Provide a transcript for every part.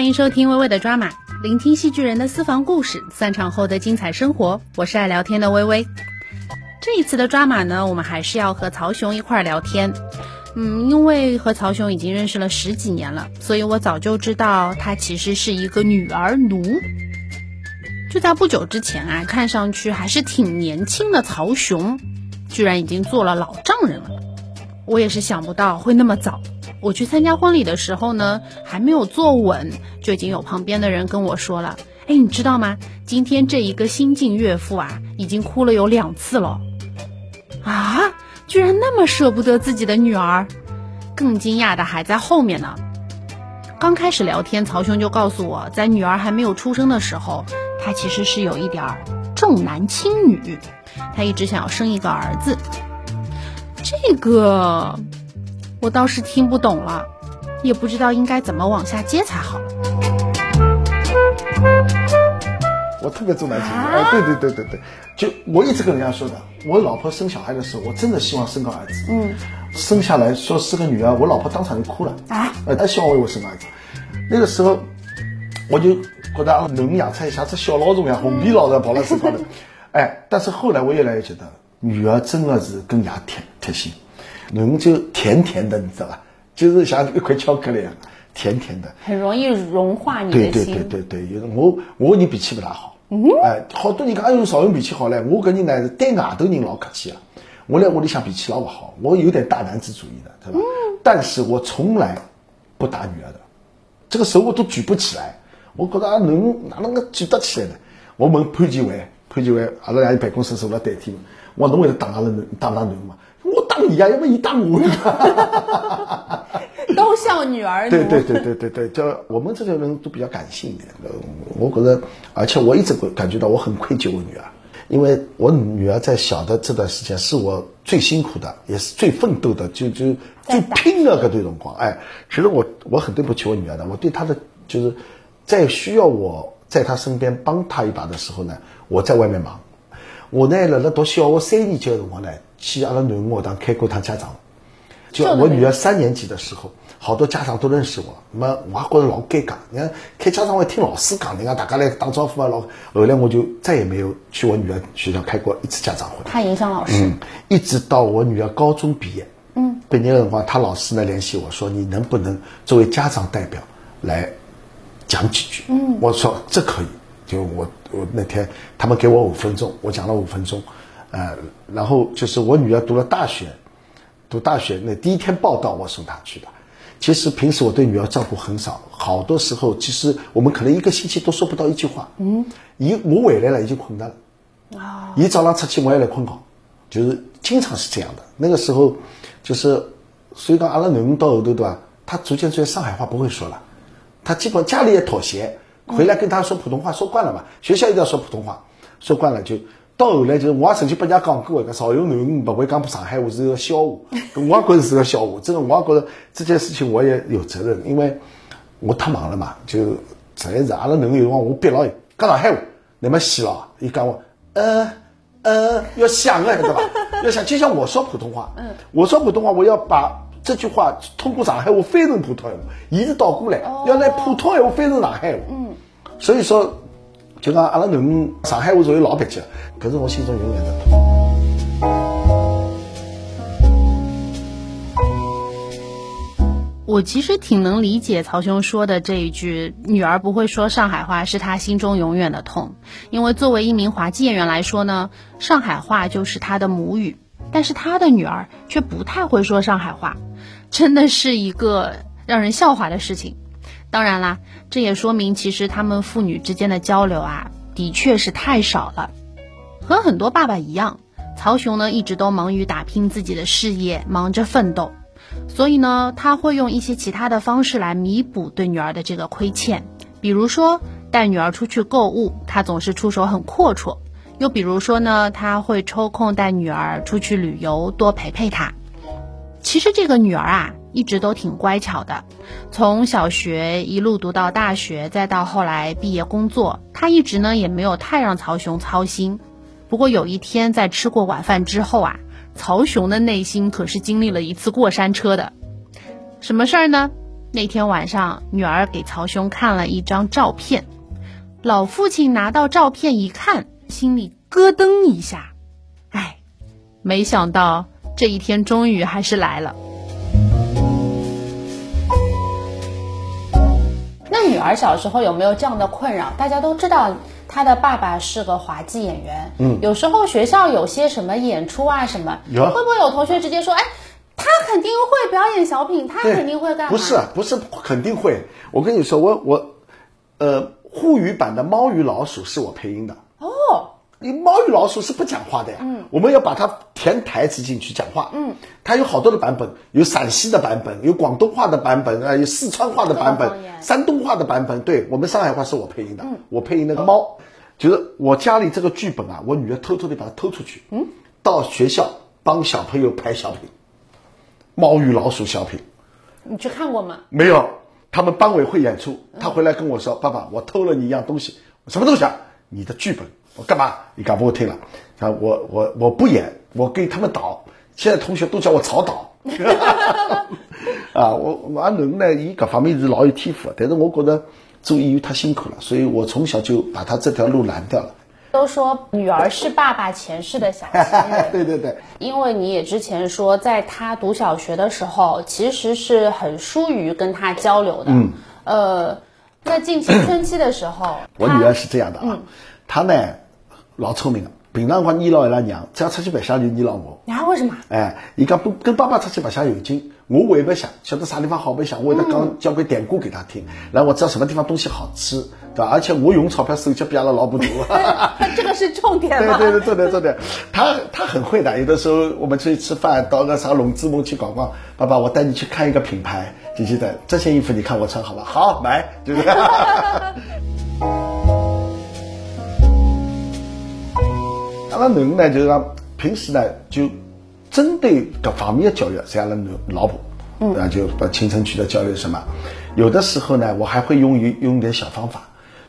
欢迎收听微微的抓马，聆听戏剧人的私房故事，散场后的精彩生活。我是爱聊天的微微。这一次的抓马呢，我们还是要和曹雄一块儿聊天。嗯，因为和曹雄已经认识了十几年了，所以我早就知道他其实是一个女儿奴。就在不久之前啊，看上去还是挺年轻的曹雄，居然已经做了老丈人了。我也是想不到会那么早。我去参加婚礼的时候呢，还没有坐稳，就已经有旁边的人跟我说了：“哎，你知道吗？今天这一个新晋岳父啊，已经哭了有两次了。”啊！居然那么舍不得自己的女儿，更惊讶的还在后面呢。刚开始聊天，曹兄就告诉我在女儿还没有出生的时候，他其实是有一点重男轻女，他一直想要生一个儿子。这个我倒是听不懂了，也不知道应该怎么往下接才好。我特别重男轻女，哎，对对对对对，就我一直跟人家说的，我老婆生小孩的时候，我真的希望生个儿子。嗯，生下来说是个女儿，我老婆当场就哭了啊，呃，她希望为我生儿子。那个时候，我就觉得啊，能养出像只小老鼠一样，红皮老的跑到身高头。哎，但是后来我越来越觉得，女儿真的是更加贴贴心，能就甜甜的，你知道吧？就是像一块巧克力一样。甜甜的，很容易融化你的心。对对对对对，我我跟你脾气不大好。嗯。哎，好多人讲哎呦少用脾气好嘞，我个人呢是对外头人老客气啊。我在屋里向脾气老不好，我有点大男子主义的，对吧？嗯。但是我从来不打女儿的，这个手我都举不起来。我觉得啊，能哪能够举得起来呢？我问潘建伟，潘建伟阿拉俩办公室坐了代替我侬会得打阿拉能打打侬嘛？我打你呀，要么你打我。都像女儿。对对对对对对，叫我们这些人都比较感性一点。我觉得，而且我一直感觉到我很愧疚我女儿，因为我女儿在小的这段时间是我最辛苦的，也是最奋斗的，就就最拼的个段辰光。哎，其实我我很对不起我女儿的，我对她的就是在需要我在她身边帮她一把的时候呢，我在外面忙。我呢，辣辣读小学三年级的辰光呢，去阿拉囡恩学堂开过趟家长。就我女儿三年级的时候，好多家长都认识我，那么我还觉得老尴尬。你看开家长会听老师讲，你看大家来打招呼啊，老后来我就再也没有去我女儿学校开过一次家长会。怕影响老师。嗯，一直到我女儿高中毕业，嗯，毕业的辰光，她老师呢联系我说，你能不能作为家长代表来讲几句？嗯，我说这可以。就我我那天他们给我五分钟，我讲了五分钟，呃，然后就是我女儿读了大学。读大学那第一天报道，我送她去的。其实平时我对女儿照顾很少，好多时候其实我们可能一个星期都说不到一句话。嗯，一我回来了已经困了。啊，一早上出去我也来困觉，就是经常是这样的。那个时候就是，所以讲阿拉囡恩到后头对吧？他逐渐逐渐上海话不会说了，他基本家里也妥协，回来跟他说普通话说惯了嘛，学校一定要说普通话，说惯了就。到后来就是，我也曾经被人家讲过一个邵永囡不会讲上海话是个笑话，我也觉得是个笑话。真的，我也觉得这件事情我也有责任，因为我太忙了嘛。就实在是阿拉囡有辰光我逼牢伊讲上海话，那么死了。伊讲我，呃呃，要想啊，对吧？要想，就像我说普通话，嗯，我说普通话，我要把这句话通过上海话翻成普通话，伊是倒过来，要拿普通话翻成上海话。所以说。就讲阿拉囡上海话属于老蹩脚，可是我心中永远的痛。我其实挺能理解曹兄说的这一句“女儿不会说上海话，是他心中永远的痛”，因为作为一名滑稽演员来说呢，上海话就是他的母语，但是他的女儿却不太会说上海话，真的是一个让人笑话的事情。当然啦，这也说明其实他们父女之间的交流啊，的确是太少了。和很多爸爸一样，曹雄呢一直都忙于打拼自己的事业，忙着奋斗，所以呢，他会用一些其他的方式来弥补对女儿的这个亏欠。比如说带女儿出去购物，他总是出手很阔绰；又比如说呢，他会抽空带女儿出去旅游，多陪陪她。其实这个女儿啊。一直都挺乖巧的，从小学一路读到大学，再到后来毕业工作，她一直呢也没有太让曹雄操心。不过有一天在吃过晚饭之后啊，曹雄的内心可是经历了一次过山车的。什么事儿呢？那天晚上，女儿给曹雄看了一张照片，老父亲拿到照片一看，心里咯噔一下，哎，没想到这一天终于还是来了。那女儿小时候有没有这样的困扰？大家都知道她的爸爸是个滑稽演员，嗯，有时候学校有些什么演出啊什么，有会不会有同学直接说，哎？他肯定会表演小品，他肯定会干嘛？不是，不是肯定会。我跟你说，我我，呃，沪语版的《猫与老鼠》是我配音的。哦，你《猫与老鼠》是不讲话的呀。嗯，我们要把它填台词进去讲话。嗯，它有好多的版本，有陕西的版本，有广东话的版本啊，有四川话的版本，山东话的版本。对我们上海话是我配音的，我配音那个猫，就是我家里这个剧本啊，我女儿偷偷的把它偷出去，嗯，到学校帮小朋友拍小品。猫与老鼠小品，你去看过吗？没有，他们班委会演出，他回来跟我说：“爸爸，我偷了你一样东西，什么东西啊？你的剧本，我干嘛？你敢不我听了？啊，我我我不演，我给他们导。现在同学都叫我曹导。啊，我我阿伦呢，伊各方面是老有天赋，但是我觉得做演员太辛苦了，所以我从小就把他这条路拦掉了。都说女儿是爸爸前世的小情人，对对对。因为你也之前说，在他读小学的时候，其实是很疏于跟他交流的。嗯。呃，在进青春期的时候，我女儿是这样的啊，她呢老聪明了，平常光依赖伊拉娘，只要出去白相就依赖我。啊？为什么？哎，伊讲不跟爸爸出去白相有劲。我会白相，晓得啥地方好白相，我会得讲讲个典故给他听，然后我知道什么地方东西好吃，对吧？而且我用钞票手脚比阿拉老婆多。这个是重点对对对，重点重点。他他很会的，有的时候我们出去吃饭，到个啥龙之梦去逛逛，爸爸我带你去看一个品牌，就记得这件衣服你看我穿好吧？好买，就是。阿拉囡呢，就是讲平时呢就。针对各方面的教育，像阿拉老婆，啊，就把青春期的教育什么，有的时候呢，我还会用一用点小方法。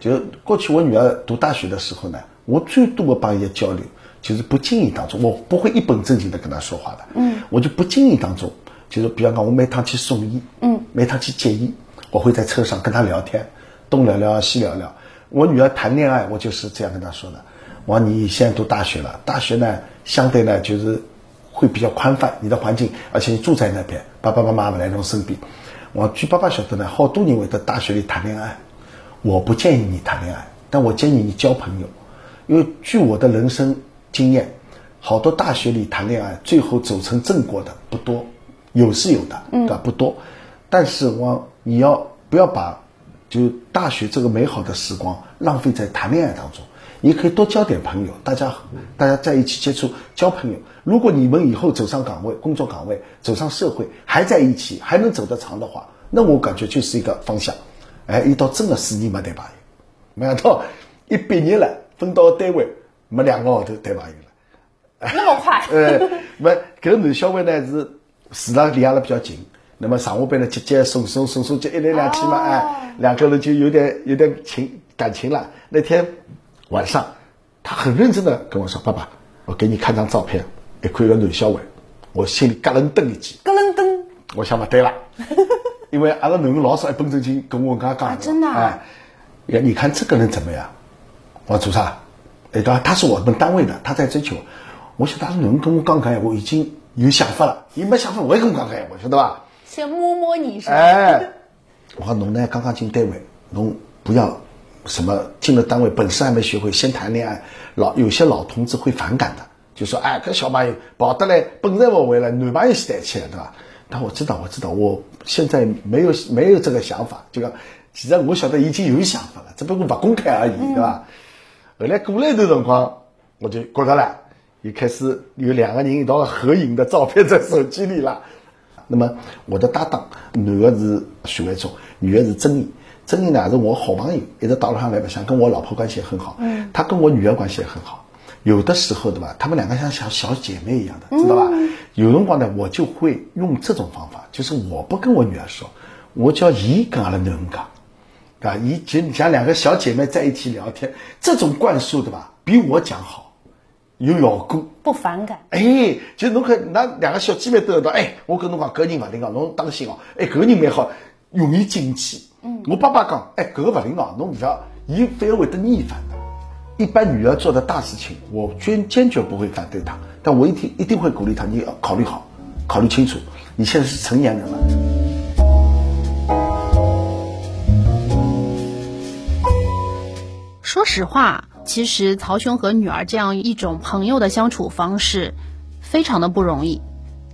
就过去我女儿读大学的时候呢，我最多的帮人家交流，就是不经意当中，我不会一本正经的跟她说话的。嗯，我就不经意当中，就是比方讲，我每趟去送医，嗯，每趟去接医，我会在车上跟她聊天，东聊聊西聊聊。我女儿谈恋爱，我就是这样跟她说的。我说你现在读大学了，大学呢，相对呢就是。会比较宽泛，你的环境，而且你住在那边，爸爸妈妈不来弄生病。我据爸爸晓得呢，好多人会在大学里谈恋爱。我不建议你谈恋爱，但我建议你交朋友，因为据我的人生经验，好多大学里谈恋爱最后走成正果的不多，有是有的，对吧？不多。但是我你要不要把就大学这个美好的时光浪费在谈恋爱当中？你可以多交点朋友，大家大家在一起接触交朋友。如果你们以后走上岗位、工作岗位、走上社会还在一起，还能走得长的话，那我感觉就是一个方向。哎，一到真的四年没谈朋友，没想到一毕业了分到单位没两个号头谈朋友了，那么快？呃，没，搿男小孩呢是住了离阿拉比较近，那么上下班呢接接送送送送接一来两去嘛，哎，两个人就有点有点情感情了。那天。晚上，他很认真的跟我说：“爸爸，我给你看张照片，一看个男小孩，我心里咯楞噔一记。咯楞噔，我想不对了，因为阿拉囡恩老少一本正经跟我讲讲，真的，哎，你看这个人怎么样？我说做啥？哎，对吧？他是我们单位的，他在追求。我晓得阿拉囡恩跟我讲讲，我已经有想法了。你没想法，我也跟我讲讲，我晓得吧？先摸摸你是吧？哎，我说侬呢，刚刚进单位，侬不要。什么进了单位，本事还没学会，先谈恋爱，老有些老同志会反感的，就说哎，跟小朋友跑得来，本事不会了，男朋友是带起来，对吧？但我知道，我知道，我现在没有没有这个想法，就讲，其实我晓得已经有想法了，只不过不公开而已，对吧？后来过了一段辰光，我就觉得了，又开始有两个人一道合影的照片在手机里了。那么我的搭档，男的是许卫忠，女的是曾毅。曾毅呢是我好朋友，一直到了上来白相，跟我老婆关系也很好。嗯，他跟我女儿关系也很好。有的时候对吧，他们两个像小小姐妹一样的，知道吧？有辰光呢，我就会用这种方法，就是我不跟我女儿说，我叫姨跟阿拉囡儿讲，啊，姨就像两个小姐妹在一起聊天，这种灌输对吧，比我讲好，有效果，不反感。哎，就侬看那两个小姐妹都知道，哎，我跟侬讲，搿人勿灵哦，侬当心哦。哎，搿人蛮好。容易进去。嗯，我爸爸讲，哎，搿个勿灵哦，侬不要，伊反而会得逆反的。一般女儿做的大事情，我坚坚决不会反对她，但我一定一定会鼓励她，你要考虑好，考虑清楚，你现在是成年人了。说实话，其实曹雄和女儿这样一种朋友的相处方式，非常的不容易。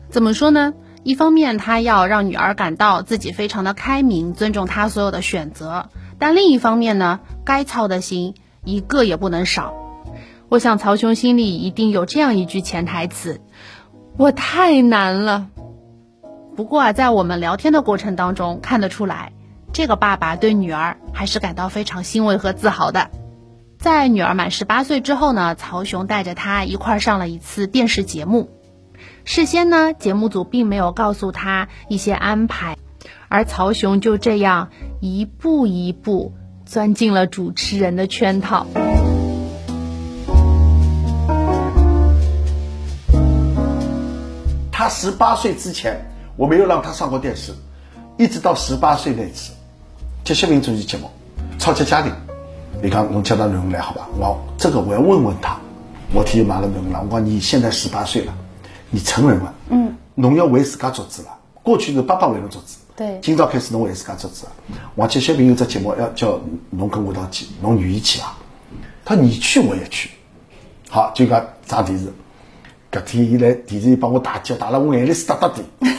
怎么说呢？一方面，他要让女儿感到自己非常的开明，尊重她所有的选择；但另一方面呢，该操的心一个也不能少。我想曹雄心里一定有这样一句潜台词：我太难了。不过啊，在我们聊天的过程当中，看得出来，这个爸爸对女儿还是感到非常欣慰和自豪的。在女儿满十八岁之后呢，曹雄带着她一块上了一次电视节目。事先呢，节目组并没有告诉他一些安排，而曹雄就这样一步一步钻进了主持人的圈套。他十八岁之前，我没有让他上过电视，一直到十八岁那次，这些民族节目《超级家庭》，你看我叫他囡恩来好吧？我这个我要问问他，我提马了囡恩了，我讲你现在十八岁了。你成人了，嗯，侬要为自家做主了。过去是爸爸为侬做主，对，今朝开始侬为自家做主了。王杰小平有只节目要叫侬跟我一道去，侬愿意去啊？他你去我也去，好就讲上电视。搿天伊来电视里帮我大叫，打了我眼泪是哒哒的。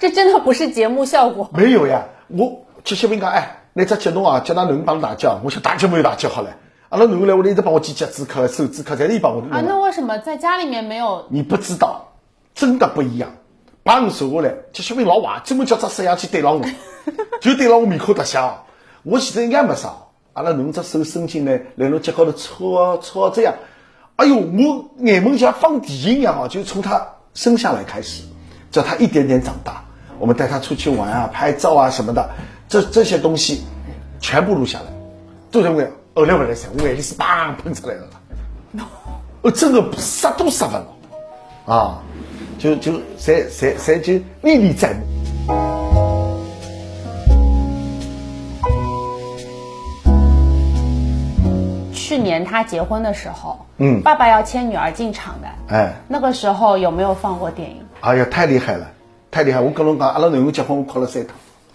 这真的不是节目效果。没有呀，我杰小平讲，哎，那只节目啊，叫㑚囡帮大叫，我想大叫没有大叫好了。阿拉囡恩来屋里一直帮我剪脚趾壳、手指壳，侪是伊帮我。啊，那为什么在家里面没有？你不知道，真的不一样。把我收下来，这小明老坏，专门叫只摄像机对牢我，就对牢我面孔特像。我现在应该没啥。阿拉弄只手伸进来，来侬脚高头搓搓这样。哎呦，我眼门像放电影一样啊！就从他生下来开始，叫他一点点长大，我们带他出去玩啊、拍照啊什么的，这这些东西全部录下来，都认为。后来不来噻，我眼泪是砰喷出来了，哦，真的杀都杀不了，啊，就就侪侪侪就历历在目。去年他结婚的时候，嗯，爸爸要牵女儿进场的，哎，那个时候有没有放过电影？哎呀，太厉害了，太厉害！我跟侬讲，阿拉囡恩结婚，我哭了三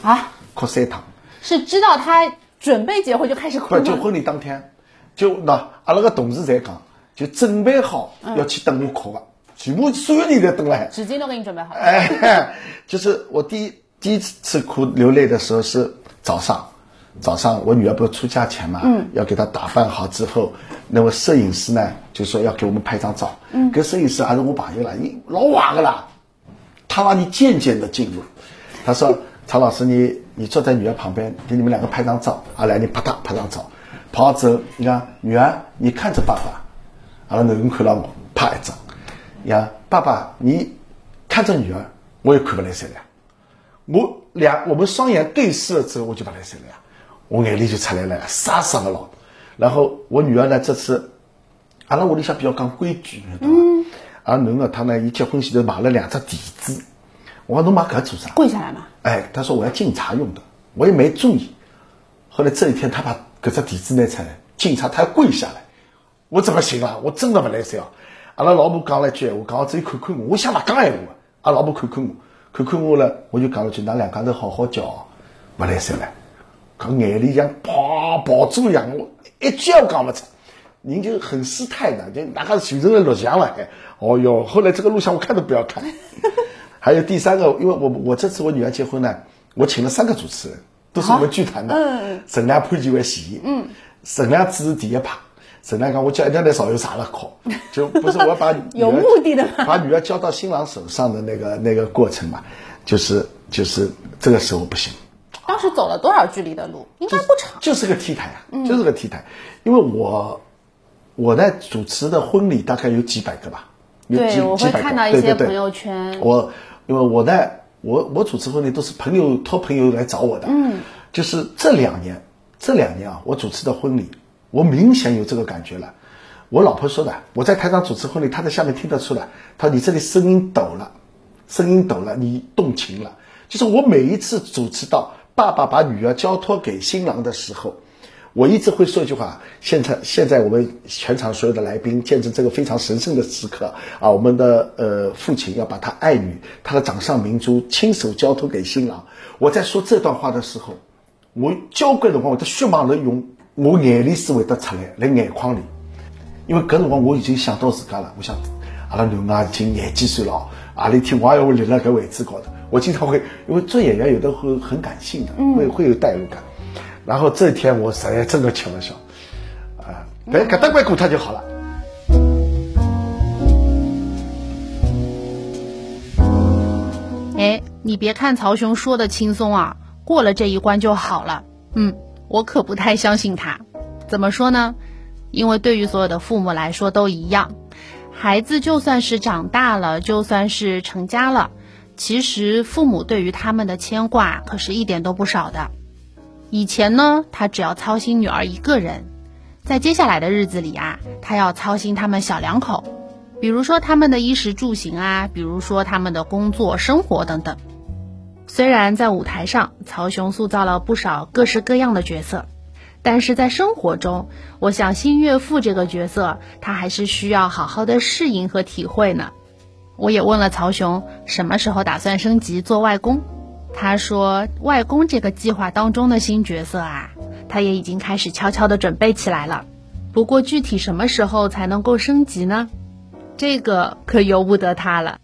趟，啊，哭三趟，是知道他。准备结婚就开始哭。就婚礼当天，就那阿拉个同事在讲，就准备好要去等我哭了，全部所有人在等了。纸巾都给你准备好了。哎，就是我第一第一次哭流泪的时候是早上，早上我女儿不是出嫁前嘛，嗯，要给她打扮好之后，那位摄影师呢就说要给我们拍张照，嗯，跟摄影师还是我朋友了，你老晚的啦，他让你渐渐的进入，他说。曹老师，你你坐在女儿旁边，给你们两个拍张照。啊，来，你啪嗒拍张照。拍好之后，你看女儿，你看着爸爸。阿拉囡恩看了我，拍一张。呀，爸爸，你看着女儿，我也看不来塞了。我两我们双眼对视了之后，我就不来塞了呀。我眼泪就出来了，傻傻的了。然后我女儿呢，这次阿拉屋里向比较讲规矩，嗯。阿囡恩他呢，一结婚前头买了两只笛子。我说侬买搿做啥？跪下来嘛。哎，他说我要敬茶用的，我也没注意。后来这一天，他把搿只笛子拿出来敬茶，他要跪下来，我怎么行啊？我真的不来塞哦。阿拉老婆讲了一句闲话，讲只有看看我，我想勿讲闲话。阿拉老婆看看我，看看我了，我就讲了句：㑚两家头好好叫，勿来塞了。搿眼里像爆爆珠一样，我一句也讲勿出。人就很失态的，就哪个形成了录像了？哦哟，后来这个录像我看都不要看。还有第三个，因为我我这次我女儿结婚呢，我请了三个主持人，都是我们剧团的。嗯陈亮、潘金为戏。嗯。沈亮只是第一趴，沈亮讲我叫一定来少有啥了考，就不是我把 有目的的把女儿交到新郎手上的那个那个过程嘛，就是就是这个时候不行。当时走了多少距离的路？应该不长。就是个 T 台啊，就是个 T 台，因为我我在主持的婚礼大概有几百个吧，对，我会看到一些朋友圈。我。因为我呢，我我主持婚礼都是朋友托朋友来找我的，嗯，就是这两年，这两年啊，我主持的婚礼，我明显有这个感觉了。我老婆说的，我在台上主持婚礼，她在下面听得出来，她说你这里声音抖了，声音抖了，你动情了。就是我每一次主持到爸爸把女儿交托给新郎的时候，我一直会说一句话：现在现在我们全场所有的来宾见证这个非常神圣的时刻啊！我们的呃父亲要把他爱女、他的掌上明珠亲手交托给新郎。我在说这段话的时候，我交关辰光我的血脉能涌我眼泪是会得出来，在眼眶里，因为搿辰光我已经想到自家了，我想阿拉囡儿已经廿几岁了，阿里天我也会立辣搿位置高头。我经常会，因为做演员有的会很感性的，会会有代入感。然后这天我实在真的吃了笑，啊，等搿等关过他就好了。哎，你别看曹雄说的轻松啊，过了这一关就好了。嗯，我可不太相信他。怎么说呢？因为对于所有的父母来说都一样，孩子就算是长大了，就算是成家了。其实父母对于他们的牵挂可是一点都不少的。以前呢，他只要操心女儿一个人，在接下来的日子里啊，他要操心他们小两口，比如说他们的衣食住行啊，比如说他们的工作生活等等。虽然在舞台上，曹雄塑造了不少各式各样的角色，但是在生活中，我想新岳父这个角色，他还是需要好好的适应和体会呢。我也问了曹雄什么时候打算升级做外公，他说外公这个计划当中的新角色啊，他也已经开始悄悄的准备起来了。不过具体什么时候才能够升级呢？这个可由不得他了。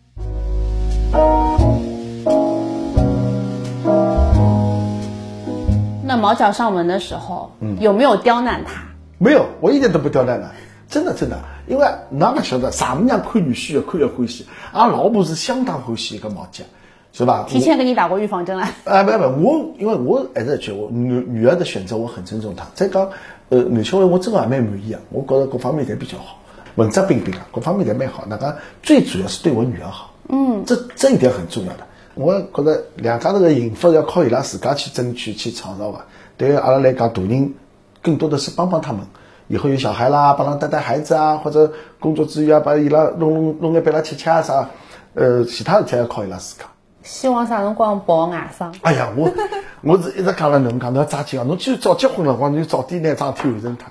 那毛脚上门的时候，嗯有没有刁难他？没有，我一点都不刁难他。真的真的，因为哪个晓得丈母娘看女婿越看越欢喜，俺老婆是相当欢喜一个毛姐，是吧？提前给你打过预防针了。啊不不，我因为我还是觉我女女儿的选择我很尊重她。再讲，呃，男小孩我真的还蛮满意啊，我觉得各方面侪比较好，文质彬彬啊，各方面侪蛮好。那个最主要是对我女儿好，嗯，这这一点很重要的。我觉得两家头的幸福要靠伊拉自家去争取去创造吧。对于阿拉来讲，大人更多的是帮帮他们。以后有小孩啦，帮他带带孩子啊，或者工作之余啊，把伊拉弄弄弄眼陪他吃吃啊啥，呃，其他事体要靠伊拉自家。希望啥辰光抱外甥？哎呀，我 我是一直讲了，侬讲侬要抓紧啊，侬就早结婚了光就早点拿桩事体完成他。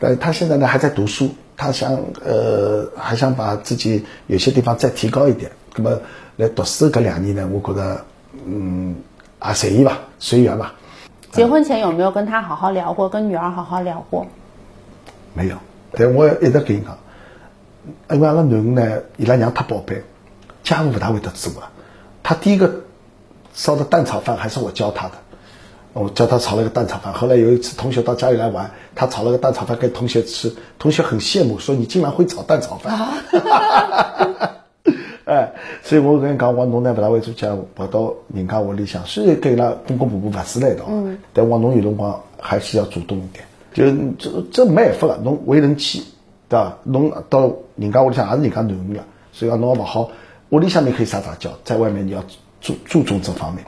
但他现在呢还在读书，他想呃还想把自己有些地方再提高一点。那么来读书搿两年呢，我觉得嗯啊随意吧，随缘吧。结婚前有没有跟他好好聊过？跟女儿好好聊过？没有，但我一直跟伊讲，因为阿拉囡恩呢，伊拉娘太宝贝，家务勿大会得做啊。他第一个烧的蛋炒饭还是我教他的，我教他炒了个蛋炒饭。后来有一次同学到家里来玩，他炒了个蛋炒饭给同学吃，同学很羡慕，说你竟然会炒蛋炒饭。哎，所以我跟你讲，我侬呢不大会做家务，跑到人家屋里向，虽然跟伊拉公公婆婆勿住在一道，嗯，但我侬有辰光还是要主动一点。就这这没办法了，侬为人妻，对吧？侬到人家屋里向也是人家囡恩了，所以讲侬勿好屋里向你可以撒撒娇，在外面你要注注重这方面。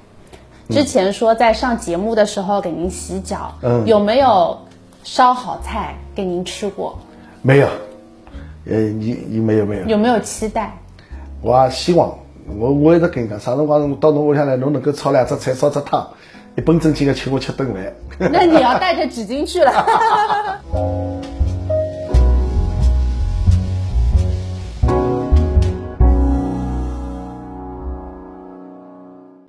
之前说在上节目的时候给您洗脚，嗯，有没有烧好菜给您吃过？没有，呃，你你没有没有？有没有期待？我希望，我我一直跟你讲，啥辰光到侬屋里向来，侬能够炒两只菜，烧只汤。一本正经的请我吃顿饭，那你要带着纸巾去了。